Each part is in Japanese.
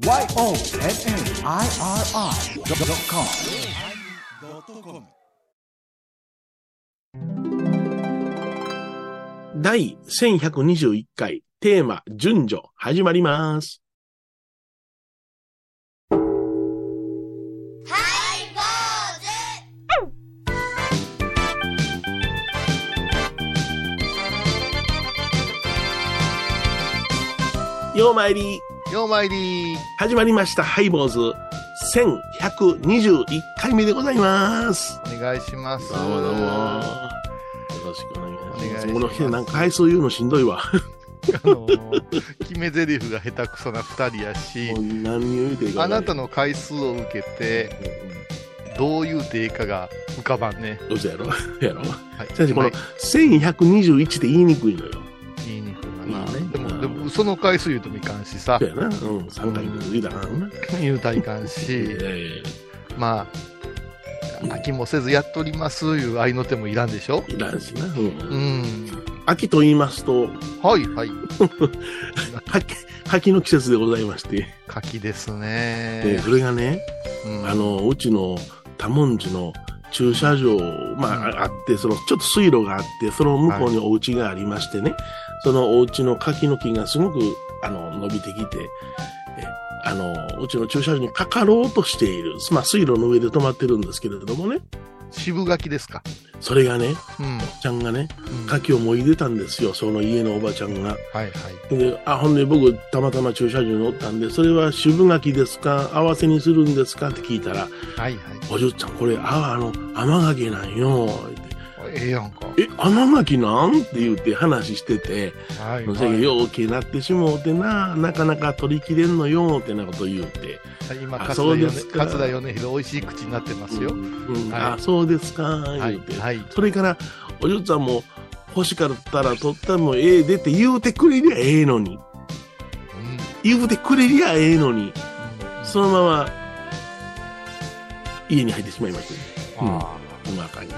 YONNIRI.com 第1121回テーマ順序始まります。ようまいり、ようまいり始まりましたハイボーズ1121回目でございます。お願いします。どうもどうも。よろしくお願いします。この日なんか回数言うのしんどいわ。あのー決め台詞が下手くそな二人やしあなたの、の回数を受けて、どういうデーかが浮かばんね。どうしたやろ？やろ？はい。先生、このはい1121って言いにくいのよ。でも、うんでも、嘘の回数言うともいかんしさそう、やな。うん、3回目言うたらな。言うたらいかんし、えまあ、飽きもせずやっとりますいう愛の手もいらんでしょえいらんしな。う。うんん。秋と言いますと、はい、はい。柿、柿の季節でございまして、柿ですでね。それがね、うんあ、の、うちの多文字の駐車場、まあ、うんあって、その、ちょっと水路があって、その向こうにお家がありましてね、そのお家の柿の木がすごく、あの、伸びてきて、えあの、うちの駐車場にかかろうとしている、まあ、水路の上で止まってるんですけれどもね、渋柿ですか？それがね、うん。ちゃんがね、うん柿をもいでたんですよ、その家のおばちゃんが。はい、はい。で、あ、ほんで僕、たまたま駐車場に乗ったんで、それは渋柿ですか？合わせにするんですか？って聞いたら、はい、はい。おじゅっちゃん、これ、あ、あの、甘柿なんよ。ええやんか。え、甘柿なん？って言って話してて、はい、それがようけなってしもうてな、なかなか取り切れんのよ、ってなこと言うて。今、あ桂米そうですか桂米広、美味しい口になってますよ。うんはいあ、そうですか、はい言うて。、はい。それから、おじゅっちゃんも、欲しかったら取ったらもうええでって言うてくれりゃええのに。うん言うてくれりゃええのに。そのまま、家に入ってしまいましたね。あうまかにな。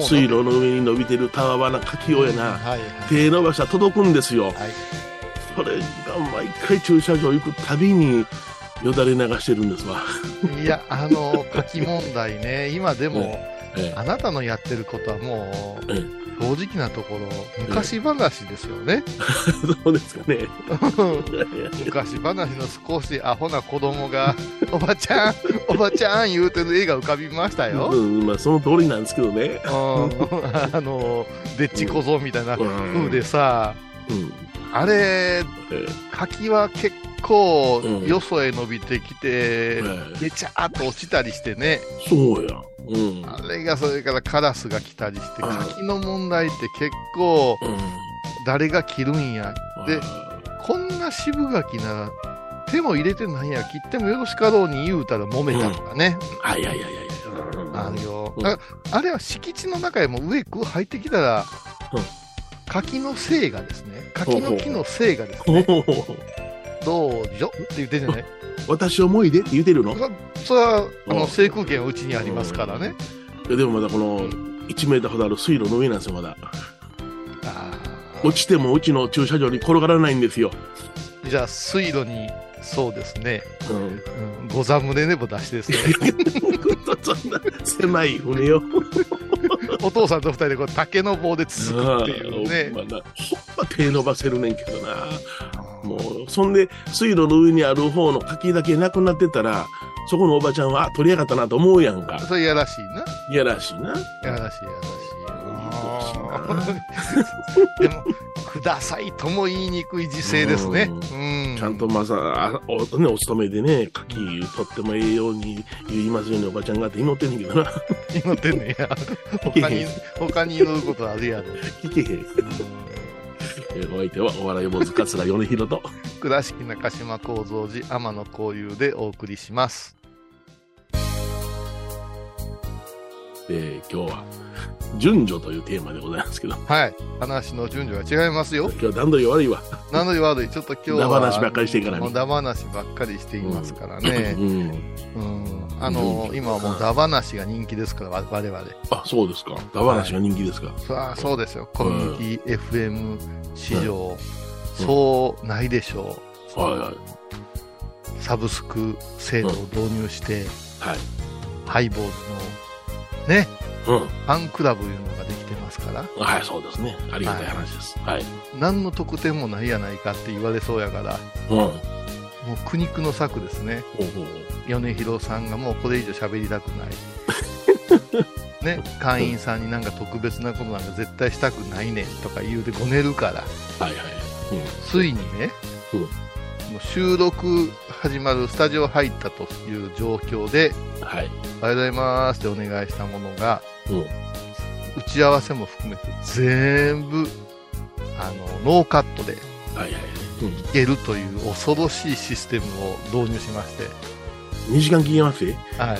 水路の上に伸びてるたわわな柿をやな、はい、はい。手伸ばしたら届くんですよ。はい。それが毎回駐車場行くたびによだれ流してるんですわ。いや、あの、書き問題ね、今でも、えあなたのやってることはもう、え正直なところ、昔話ですよね。え、そうですかね。昔話の少しアホな子供が、おばちゃん、おばちゃん言うてる絵が浮かびましたよ。うん、まあその通りなんですけどね。うんあの、でっち小僧みたいなうん風でさ、うん。あれ、え柿は結構うんよそへ伸びてきて、ええでちゃーっと落ちたりしてね、そうや。うん。あれがそれからカラスが来たりして、うん柿の問題って結構うん。誰が切るんや。でこんな渋柿なら手も入れてないや、切ってもよろしかろうに言うたら揉めたとかね、あ、いやいやいやいや。あるよ。うんあれは敷地の中へも上空入ってきたら、うん柿の精がですね、柿の木の精がですほね、どうじょ？って言ってんじゃない？私思いでって言うてるの？それは、あの、うん制空権はうちにありますからね。いやでもまだこの1メーターほどある水路の上なんですよ、まだ。あ落ちてもうちの駐車場に転がらないんですよ。ーじゃあ、水路に、そうですね、うん。うん、ござ胸ねぼ出しですね。そんな狭い船よ。お父さんと二人でこう竹の棒で続くっていうね。ほんま手伸ばせるねんけどな。もう、そんで、水路の上にある方の柿だけなくなってたら、そこのおばちゃんは、あ、取りやがったなと思うやんか。それやらしいな。いやらしいな。やらしいやらしい。でも、くださいとも言いにくい時勢ですね。ううん。ちゃんとまさ、あお,、ね、お勤めでね、柿取ってもええように言いますようにおばちゃんがって祈ってんねんけどな。祈ってんねや。他に、他に祈ることあるやろ。聞けへん。えーお相手はお笑い坊主桂米広と。倉敷中島幸三寺天野幸雄でお送りします。えー今日は、順序というテーマでございますけど、はい。話の順序が違いますよ。今日は段取り悪いわ。なので悪い？ちょっと今日は。ダ話ばっかりしてからにもうダ話ばっかりしていますからねう。ん。うん。あの、今はもうダ話が人気ですから、わ我々。あ、そうですか。ダ話が人気ですか。さあ、そうですよ。コミュニティ FM 史上、そうないでしょう。はいはい。サブスク制度を導入して、はい。ハイボールのね、うん。ファンクラブいうのができてますから、はい、そうですね。ありがたい話です。はい。何の特典もないやないかって言われそうやから、うん。もう苦肉の策ですね。米広さんがもうこれ以上喋りたくない。ね、会員さんになんか特別なことなんか絶対したくないねんとか言うてごねるから、はいはい。ついにね、うん収録始まるスタジオ入ったという状況で、うん。はい。おはようございますってお願いしたものが、うん。打ち合わせも含めて全部、あの、ノーカットではいはい。うん。いけるという恐ろしいシステムを導入しまして、2時間聞けます？よ。はい。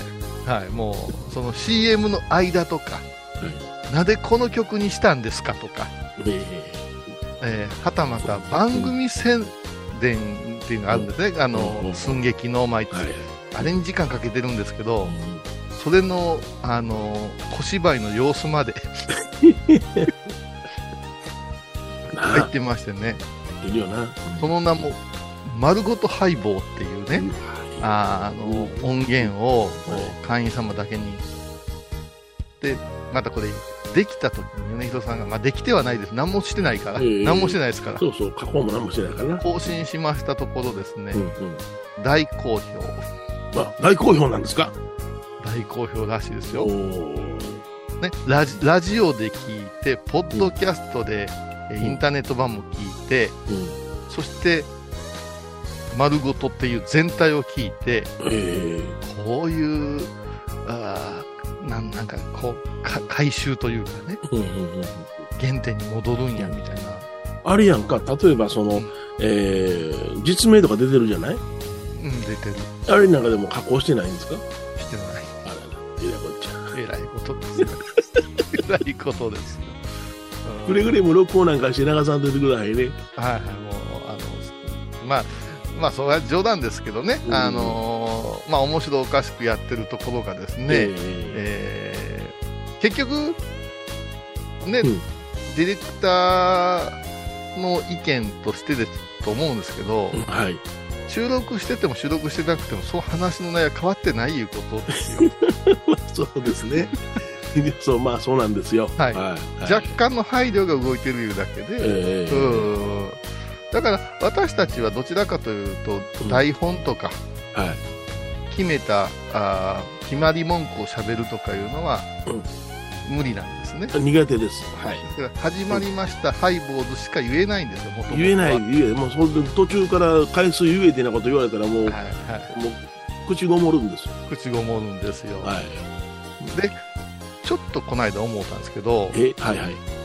はい。もう、その CM の間とか、なぜこの曲にしたんですかとか、ええーはたまた番組宣伝っていうのがあるんですね。あうんの、寸劇の毎えはい。あれに時間かけてるんですけど、うんそれの、あの、小芝居の様子まで。な入ってましてね、あ、いるよな。その名も、丸ごとハイボーっていうね、あの、音源を会員様だけに。で、またこれ、できた時に米広さんが、まあできてはないです。何もしてないから。ええ何もしてないですから。そうそう、加工も何もしてないからな。更新しましたところですね、うんうん。大好評。まあ、大好評なんですか？大好評らしいですおよ。ーね、ラジラジオで聞いて、ポッドキャストで、えうんインターネット版も聞いて、うん。そして、丸ごとっていう全体を聞いて、えこういう、あーなんなんかこうか、回収というかね、えうんうんうん。原点に戻るんやみたいな。あれやんか、例えばその、えー、実名とか出てるじゃない？うん、出てる。あれなんかでも加工してないんですか？してない。あらら、えらいこっちゃ。えらいことですよ。えらいことですくれぐれも録音なんかして流さんといてくださいね。はいはい、もう、あの、まあ、まあ、それは冗談ですけどね、うんあのーまあ、面白おかしくやってるところがですね、ええー結局、ね、うんディレクターの意見としてですと思うんですけど、ーはい。収録してても収録してなくても、そう話の内容は変わってないいうことですよ。そうですね。そう、まあそうなんですよ。はいはい。若干の配慮が動いてるいうだけで、ええうんだから私たちはどちらかというと、うん台本とかはい。決めたあー決まり文句をしゃべるとかいうのは、無理なんですね。苦手です。はい。だから始まりました、ハイボーズしか言えないんですよ、言えない、言え、もうそ途中から回数言えてなこと言われたらもう、はいはい、もう口ごもるんですよ。口ごもるんですよ。はい。で、ちょっとこの間思ったんですけど、え、はいはい。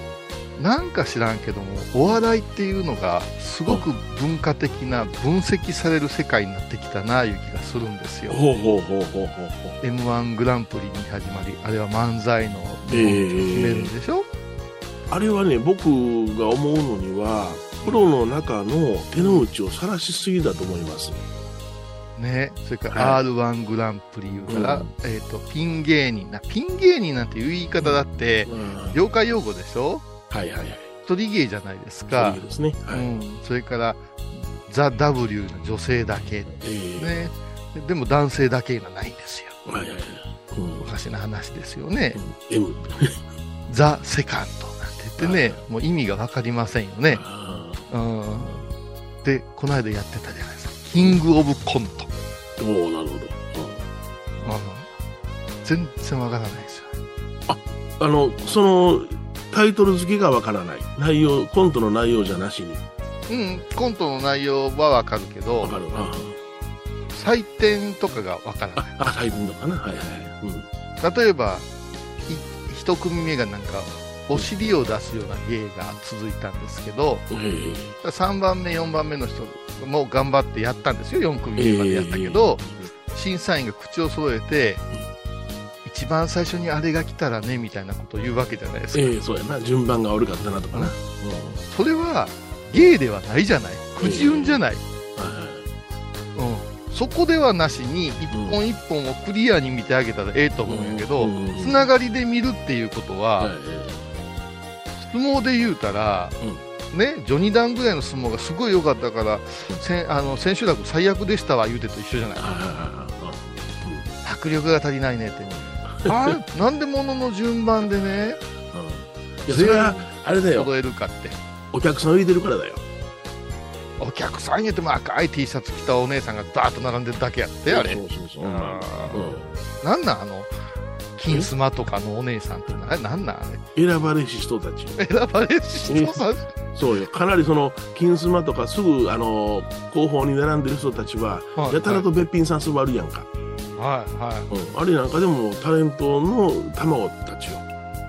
なんか知らんけども、お笑いっていうのが、すごく文化的な、分析される世界になってきたな、いう気がするんですよ。ほうほうほうほうほうほう。m 1グランプリに始まり、あれは漫才のええ決めるんでしょ、あれはね、僕が思うのには、プロの中の手の内を晒しすぎだと思います。ね、それから r は1グランプリ言うから、うん。えっ、と、ピン芸人。な、ピン芸人なんていう言い方だって、うん。業界用語でしょ？はいはいはい。一人芸じゃないですそうか。ですね。はい。うん、それから、ザ・ W の女性だけ、ええね、ででも男性だけがないんですよ。はいはいはい。うんおかしな話ですよね。うん M。ザ・セカンドなんて言ってね、もう意味がわかりませんよね。あうん。で、この間やってたじゃないですか。キング・オブ・コント。ーおおなるほど。うん全然わからないですよ。あの、その、タイトル付けがわからない。内容、コントの内容じゃなしに。うん、コントの内容はわかるけどわ、かるな。採点とかがわからない。あ、タイプのかなはいはい。うん。例えば、い一組目がなんか、お尻を出すような芸が続いたんですけど、え3番目、4番目の人も頑張ってやったんですよ、4組目までやったけど、審査員が口を揃えて、一番最初にあれが来たらね、みたいなことを言うわけじゃないですか。えええそうやな。順番が悪かったなとかな。うん。それは芸ではないじゃない。くじ運じゃない。はいはいうん。そこではなしに、一本一本をクリアに見てあげたらええと思うんやけど、うんうんつながりで見るっていうことは、はい相撲で言うたら、ね、ジョニダンぐらいの相撲がすごい良かったから、せんあの千秋楽最悪でしたわ言うてと一緒じゃないあ迫力が足りないねってあれなんで物の順番でねあうん。いやそれはあれだよ。揃えるかって。お客さんを入れてるからだよ。お客さん言っても赤い T シャツ着たお姉さんがダーッと並んでるだけやってあれ。そうそうそう、なんなんあの金スマとかのお姉さんってななんなんあれ？ん、選ばれし人たち。選ばれし人さんそうよ。かなりその金スマとかすぐあの後方に並んでる人たちははい。やたらとべっぴんさん座るやんか、はいはいうん、あれなんかでもタレントの卵たちよ、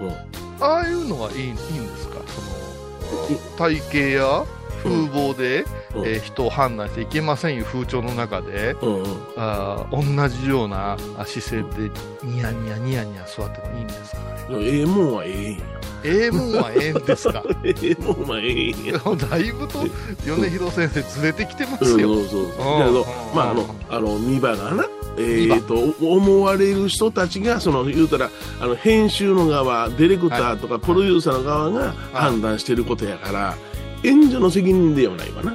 うん、ああいうのはいいいいんですか？その体型や風貌で、うん。えー人を判断していけませんいう風潮の中で、うんうん。あー同じようなあ姿勢でニヤニヤニヤニヤ座ってもいいんですかね？ええもんはええんやええもんはええんですか？ええもんはええんや。だいぶと米広先生ずれてきてますよ、そうそうだけどまああのあの見場がなえー、と思われる人たちがその言うたらあの編集の側ディレクターとかプロデューサーの側が判断してることやから援助の責任ではないわな。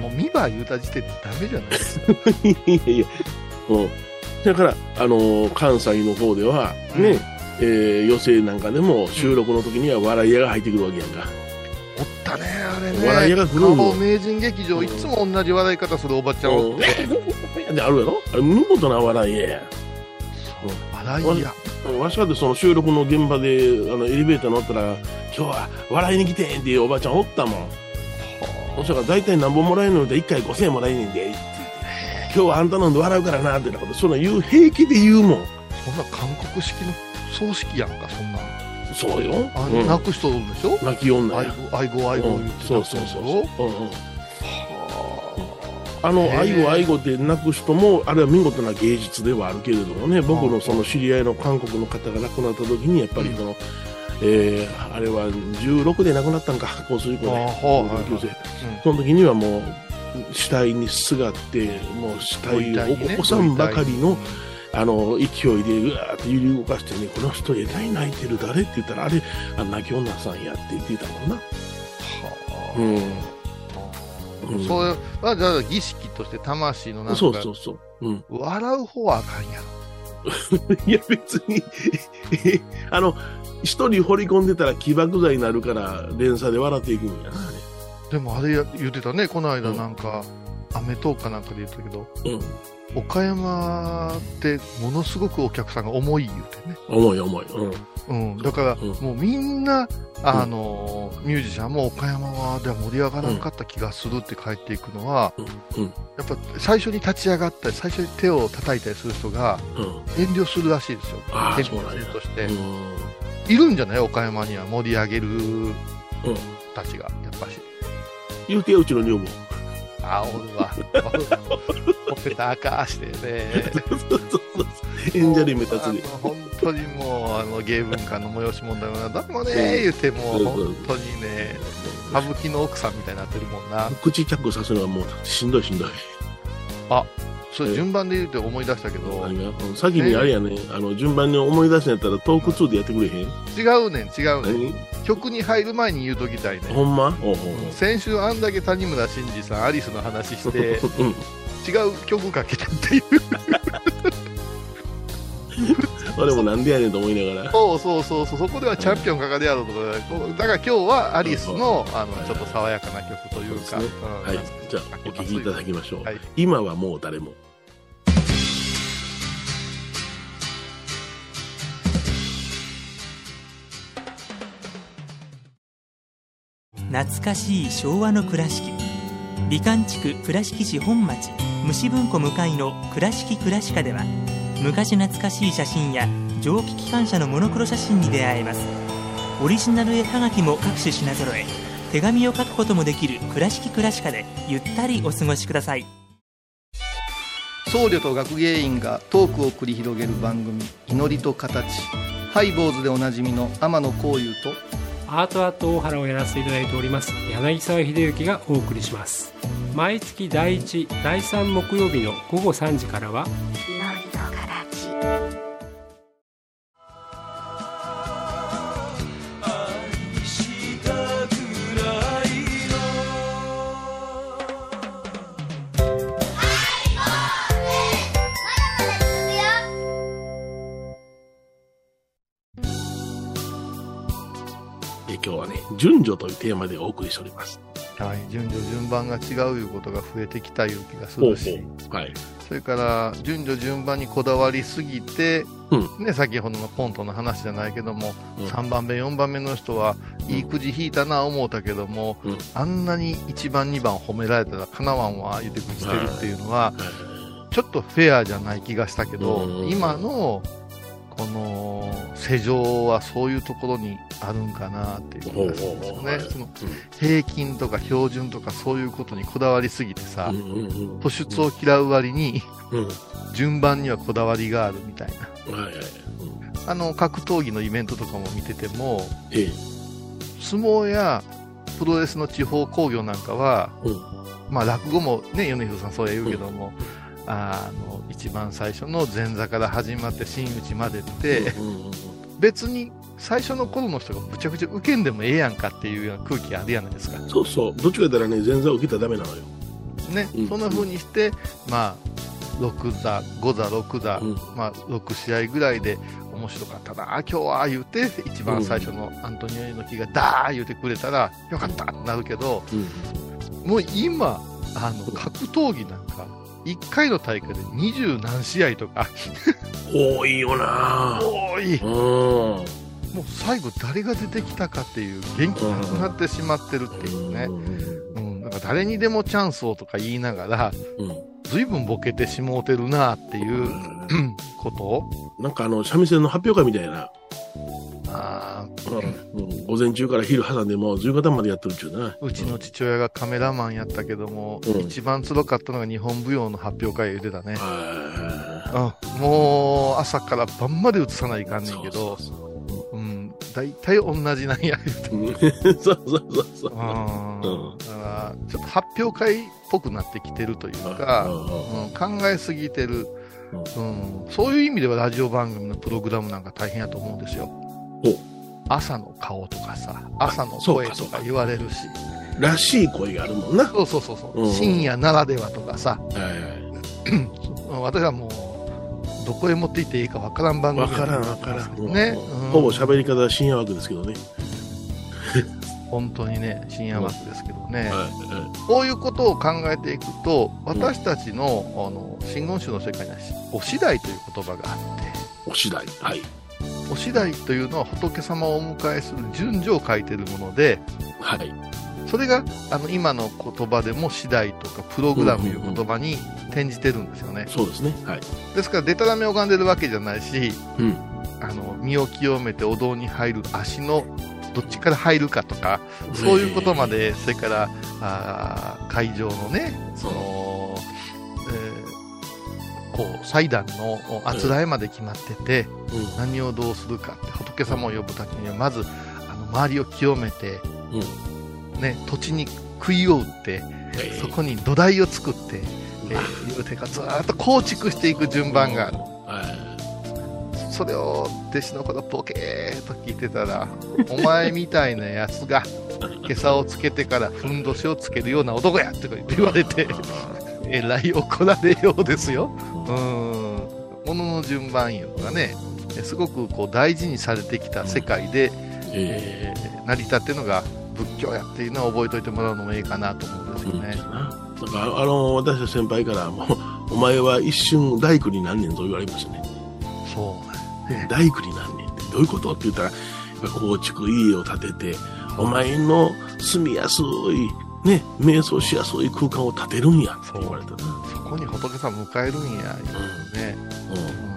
もう見場言うた時点でダメじゃないですか？いやいや、うん。だから、あのー関西の方では、ね、えー、予選なんかでも収録の時には笑い屋が入ってくるわけやんか。おったねあれね笑い屋が来るの顔名人劇場いつも同じ笑い方するおばちゃんおって、うん で、あるやろ？あれ、見事な笑い屋や。笑いやわしかってその収録の現場で、あの、エレベーター乗ったら、今日は笑いに来てんっていうおばちゃんおったもん。そしたら大体何本もらえるので1回5000円もらえねんで、って。今日はあんたのんで笑うからな、ってなこと、そんな言う、平気で言うもん。そんな韓国式の葬式やんかそんなんそうよ。あ、うん。泣く人おるんでしょ？泣き女や。愛護愛護愛護言ってそうそう泣く人でしょ？そうそう。うんうん。はあの愛護愛護で泣く人もあれは見事な芸術ではあるけれどもね僕のその知り合いの韓国の方が亡くなった時にやっぱりその、えーあれは16で亡くなったんか？交通事故であはいはい同級生あその時にはもう死体にすがってもう死体をご遺体にね。お子さんばかりのごあの勢いでうわーって揺り動かしてねこの人えらい泣いてる誰って言ったらあれあ泣き女さんやって言ってたもんな。はうん。あうん。それはじゃあ儀式として魂のなんかそうそうそう。うん。笑う方はあかんやろ。いや、別に、あの、一人掘り込んでたら起爆剤になるから、連鎖で笑っていくんやな、あでもあれや言ってたねこの間うんなん。か、アメトークかなんかで言ってたけどれ。うん。岡山ってものすごくお客さんが重い言うてね、重い重い。うん。うん、だから、うんもうみんなあの、ミュージシャンも岡山はでは盛り上がらなかった気がするって帰っていくのは、うん。やっぱ最初に立ち上がったり最初に手を叩いたりする人がうん。遠慮するらしいですよああ、変そうなんや。として、うん。いるんじゃない？岡山には盛り上げるうん。たちがやっぱし言うてよ、うちの女房。あおるわ。ほっぺた赤してね。そうそうそう。演者に。本当にもうあの芸文化の催し問題はだもねうん言っても本当にね歌舞伎の奥さんみたいになってるもんな。口チャックさせるのはもうしんどいしんどい。それ順番で言うて思い出したけど。先にあれやね、あの、順番に思い出すんやったらトーク2でやってくれへん？違うねん違うねん。何？曲に入る前に言うときたいねほんま？先週あんだけ谷村新司さんアリスの話して。違う曲かけたっていう俺もなんでやねんと思いながら。そうそうそうそうそこではチャンピオンかかるやろとかだから今日はアリスのあのちょっと爽やかな曲というかねうんはい。じゃあ、お聞きいただきましょう。はい今はもう誰も。懐かしい昭和の倉敷美観地区倉敷市本町虫文庫向かいの「倉敷倉歯科」では昔懐かしい写真や蒸気機関車のモノクロ写真に出会えます。オリジナル絵はがきも各種品揃え手紙を書くこともできる「倉敷倉歯科」でゆったりお過ごしください。僧侶と学芸員がトークを繰り広げる番組「祈りと形」ハイ坊主でおなじみの天野幸雄とアートアート大原をやらせていただいております柳沢秀幸がお送りします。毎月第1第3木曜日の午後3時からは順序というテーマでお送りしております。はい、順序順番が違ういうことが増えてきたいう気がするし、はい。それから順序順番にこだわりすぎて、うね、先ほどのコントの話じゃないけども、うん。3番目、4番目の人は、いいくじ引いたな思うたけども、うん。あんなに1番、2番褒められたらかなわんわ言うてくじしてるっていうのは、ちょっとフェアじゃない気がしたけど、うん。今のこの世情はそういうところにあるんかなっていう気がするんですよね。その平均とか標準とかそういうことにこだわりすぎてさ、突出を嫌う割に順番にはこだわりがあるみたいな。いはい。うんあの格闘技のイベントとかも見てても、ええ。相撲やプロレスの地方興行なんかは、うんまあ落語もね、米広さんそうや言うけども、あの、一番最初の前座から始まって真打ちまでって、うんうんうん別に最初の頃の人がむちゃくちゃ受けんでもええやんかっていうような空気あるやないですか。そうそう。どっちか言ったらね、前座受けたらダメなのよ。ね、うんそんな風にして、まあ、6座、5座、6座、うんまあ、6試合ぐらいで面白かったな、今日は言うて、一番最初のアントニオ猪木がダー言うてくれたら、よかったってなるけど、もう今、あの、格闘技なんか、1回の大会で二十何試合とか、多いよな多い。うん。もう最後誰が出てきたかっていう元気なくなってしまってるっていうね。うん、なんか誰にでもチャンスをとか言いながら、うん。随分ボケてしもうてるなっていう、うんことを、なんかあの、三味線の発表会みたいな。あうん。午前中から昼挟んでもう夕方までやってるっちゅうな。ーうちの父親がカメラマンやったけども、うん。一番辛かったのが日本舞踊の発表会言ってたね。はうん、もう朝から晩まで映さないかんいねんけど、大体同じなんや、言うて。そううん。そうそうそうそう。うんうん。だから、ちょっと発表会っぽくなってきてるというか、うん、考えすぎてる、うん、そういう意味ではラジオ番組のプログラムなんか大変やと思うんですよ。お。朝の顔とかさ、朝の声とか言われるし、らしい声があるもんな。はそうそうそうそう、うん深夜ならではとかさ、いはい。うん私はもう、どこへ持って行っていいかわからん番組わからんわからん。ね、うんほぼ喋り方は深夜枠ですけどね。本当にね、深夜枠ですけどね。はこういうことを考えていくと、私たちの、あの、真言宗の世界には、お次第という言葉があって、い。お次第。はい。お次第というのは仏様をお迎えする順序を書いているもので、はい。それがあの今の言葉でも次第とかプログラムいう言葉に転じてるんですよね。そうですね。はい。ですから、でたらめ拝んでるわけじゃないし、うん。あの、身を清めてお堂に入る足のどっちから入るかとか、そういうことまで、それから、あー会場のね、その、えーこう、祭壇のあつらえまで決まってて、うん。何をどうするかって、仏様を呼ぶときには、まず、あの、周りを清めて、ね、土地に杭を打って、え。そこに土台を作って、えー、いうてかずーっと構築していく順番がある。はそれを弟子の頃ボケーっと聞いてたら、お前みたいなやつが、今朝をつけてからふんどしをつけるような男やって言われて、えらい怒られようですよ。うん。ものの順番いうのがね、えすごくこう大事にされてきた世界で、い。ええー成り立ってるのが仏教やっていうのは覚えておいてもらうのもいいかなと思うんです。よね。なんか、あの、私たち先輩からもう、お前は一瞬大工になんねんと言われましたね。そうなん大工になんねんってどういうことって言ったら、構築家を建てて、お前の住みやすい、ね、瞑想しやすい空間を建てるんやって言われたな。そこに仏さん迎えるんや、ね。うん。うん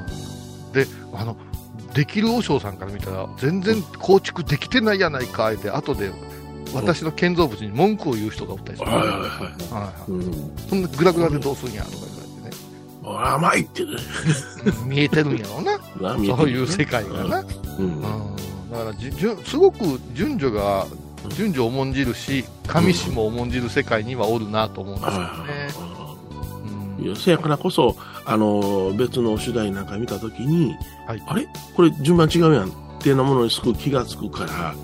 で、あの、できる和尚さんから見たら、全然構築できてないやないか、って、後で、私の建造物に文句を言う人がおったりする。はいはいはい。はいはいうん。そんなグラグラでどうすんや、とか言われて甘いってね。ね。見えてるんやろうな。な 見えてるそういう世界がな。うん。うん。だからじゅじゅ、すごく順序が、順序を重んじるし、神師も重んじる世界にはおるなと思うんですよね。うんせやからこそ、あの、別の主題なんか見たときに、はいあれ？これ順番違うやんっていうようなものにすぐ気がつくから、うん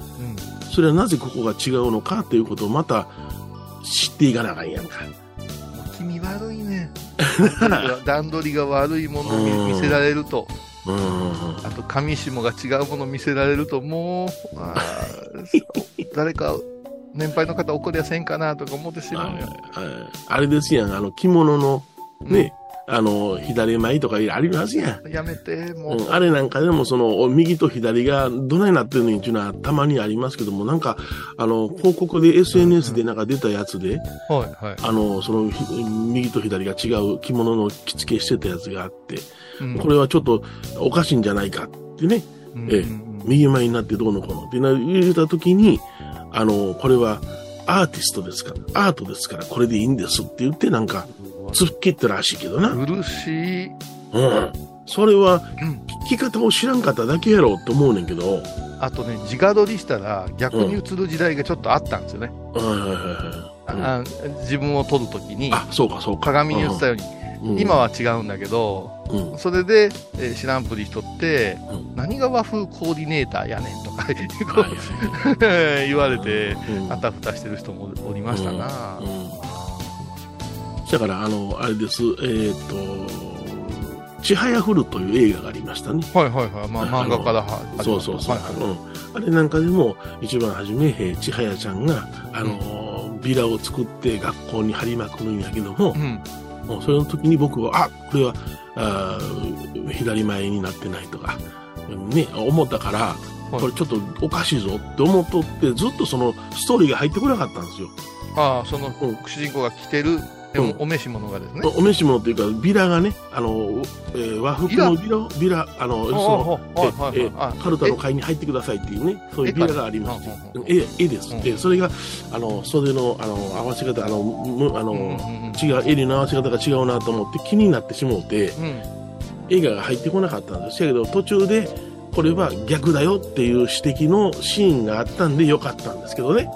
それはなぜここが違うのかっていうことをまた知っていかなあかんやんか。君悪いね。段取りが段取りが悪いものを見見せられると、あと上下が違うもの見せられるともう、あー誰か年配の方怒りやせんかなとか思ってしまうよ。はいはいあれですやん、あの、着物のね、あの、左前とかありますやん。うんやめて、もう。うん、あれなんかでもその右と左がどないなってるのにっていうのはたまにありますけどもなんかあの広告で SNS でなんか出たやつで、はいはい。あのそのひ右と左が違う着物の着付けしてたやつがあってうんこれはちょっとおかしいんじゃないかってねうんええうん右前になってどうのこうのってな言った時にあのこれはアーティストですからアートですからこれでいいんですって言ってなんか突っ切ったらしいけどな、うん苦しい。うん、それはうん。聞き方を知らんかっただけやろって思うねんけど、あとね、直撮りしたら逆に映る時代がちょっとあったんですよね。はいはいはいはい。うん。あ自分を撮るときにあ、そうかそうか。鏡に映ったように、うん。今、は違うんだけど、うん。それで、えー知らんぷりしとって、うん。何が和風コーディネーターやねんとか 言われて、うん。あたふたしてる人もおりましたな。うんだから、あの、あれです、えっ、と、ちはやふるという映画がありましたね。はいはいはい。まあ漫画からはそうそうそう。はいはいうん、あれなんかでも、一番初め、えーちはやちゃんが、あの、ビラを作って学校に貼りまくるんやけどもう、ん。もうその時に僕は、あ、これは、あー左前になってないとか、ね、思ったから、はいこれちょっとおかしいぞって思っとって、ずっとそのストーリーが入ってこなかったんですよ。ああ、そのうん主人公が着てるうん。お召し物がですね。お召し物っていうか、ビラがね、あの、えー和服のビラ？を、ビラ、あの、その、カルタの会に入ってくださいっていうね、そういうビラがありまして絵、絵です。うん。えそれが、あの、袖の、あの、合わせ方、あの、むあの、違う、襟の合わせ方が違うなと思って気になってしもうて、うん。映画が入ってこなかったんです。けど、途中で、これは逆だよっていう指摘のシーンがあったんでよかったんですけどね。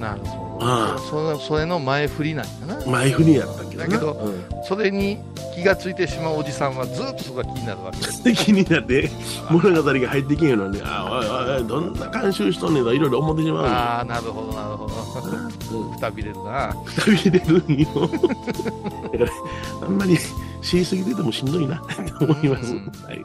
なるほああど。そのそれの前振りなんやな。前振りやったけどな。だけどうんそれに気がついてしまうおじさんはずっとそこが気になるわけで 気になって 物語が入ってけんようなんで、あおいおいどんな監修しとんねんといろいろ思ってしまうんああ、なるほど、なるほど。うんくたびれるな。くたびれるんよ。だから、あんまり知りすぎててもしんどいなと思います。うんはい。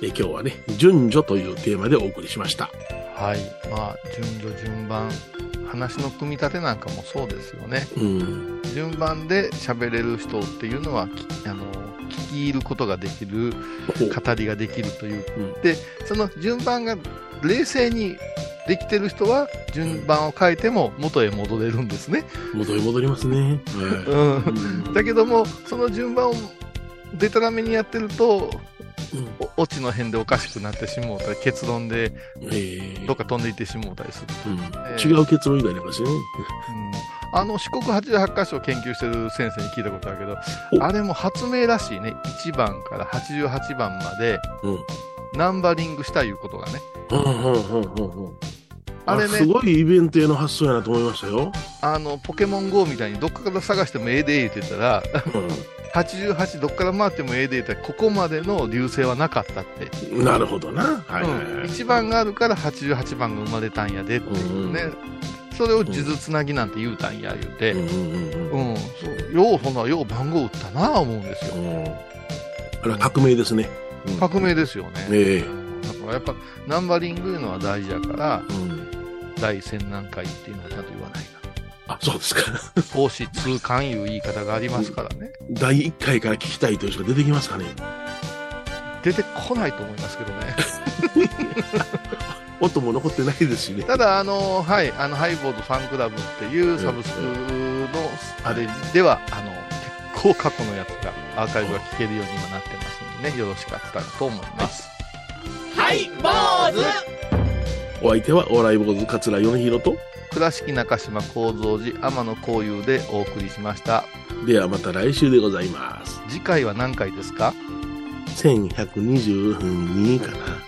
で今日はね、順序というテーマでお送りしました。はい。まあ、順序順番。話の組み立てなんかもそうですよね。うん。順番で喋れる人っていうのは、きあの、聞き入ることができる、語りができるという。うんで、その順番が冷静にできてる人は、順番を変えても元へ戻れるんですね。元に戻りますね。はいうん。うんだけども、その順番をデタラメにやってると、うんおオチの辺でおかしくなってしもうたり、結論でえーどっか飛んでいってしもうたりする。うんえー違う結論になりますね。うん、あの四国88箇所を研究してる先生に聞いたことあるけど、おあれも発明らしいね。1番から88番までうん。ナンバリングしたいうことがね。うんうんうんうんうん。あれねすごいイベントへの発想やなと思いましたよ。あの、ポケモン GO みたいにどっかから探してもええで言ってたら、88どっから回ってもええで言ったら、ここまでの流星はなかったって。うん。なるほどな。はいはいうん、はい。1番があるから88番が生まれたんやでっていうね。それを数珠つなぎなんて言うたんや言うて。うんうんうんうん、そうよう、そんな、よう番号打ったなあ思うんですよ。うん。あれは革命ですね。うん革命ですよね。ええだからやっぱ、ナンバリングいうのは大事やから、うん。第千何回っていうのはちゃんと言わないかあ、そうですか。ら。投資通関いう言い方がありますからね。第1回から聞きたいという人が出てきますかね。出てこないと思いますけどね。音も残ってないですしね。ただ、あの、はい、あの、ハイボードファンクラブっていうサブスクの、あれでは、あの、結構過去のやつが、アーカイブが聞けるように今なってますんでね、よろしかったらと思います。はい、坊主お相手は、お笑い坊主桂米広と、倉敷中島幸三寺天野幸雄でお送りしました。ではまた来週でございます。次回は何回ですか？1122かな。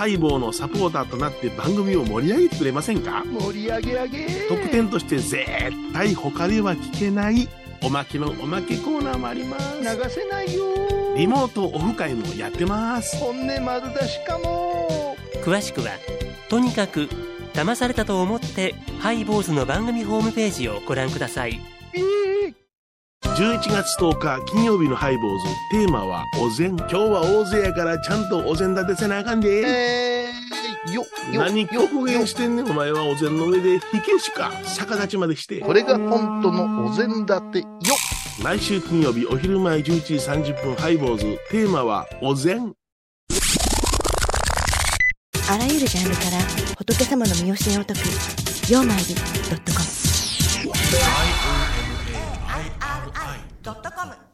ハイボーのサポーターとなって番組を盛り上げてくれませんか？盛り上げ上げ。特典として絶対他では聞けないおまけのおまけコーナーもあります。流せないよ。リモートオフ会もやってます。本音丸出しかも。詳しくはとにかく騙されたと思ってハイボーズの番組ホームページをご覧ください11月10日金曜日のハイボーズテーマはお膳今日は大勢やからちゃんとお膳立てせなあかんで、えー、よ、よ、何よ極限してんねん。お前はお膳の上で。火消しか。逆立ちまでして。これが本当のお膳立てよ。毎週金曜日お昼前11時30分ハイボーズテーマはお膳。あらゆるジャンルから仏様の身教えを解く「曜マイルドットコム」ドットコム。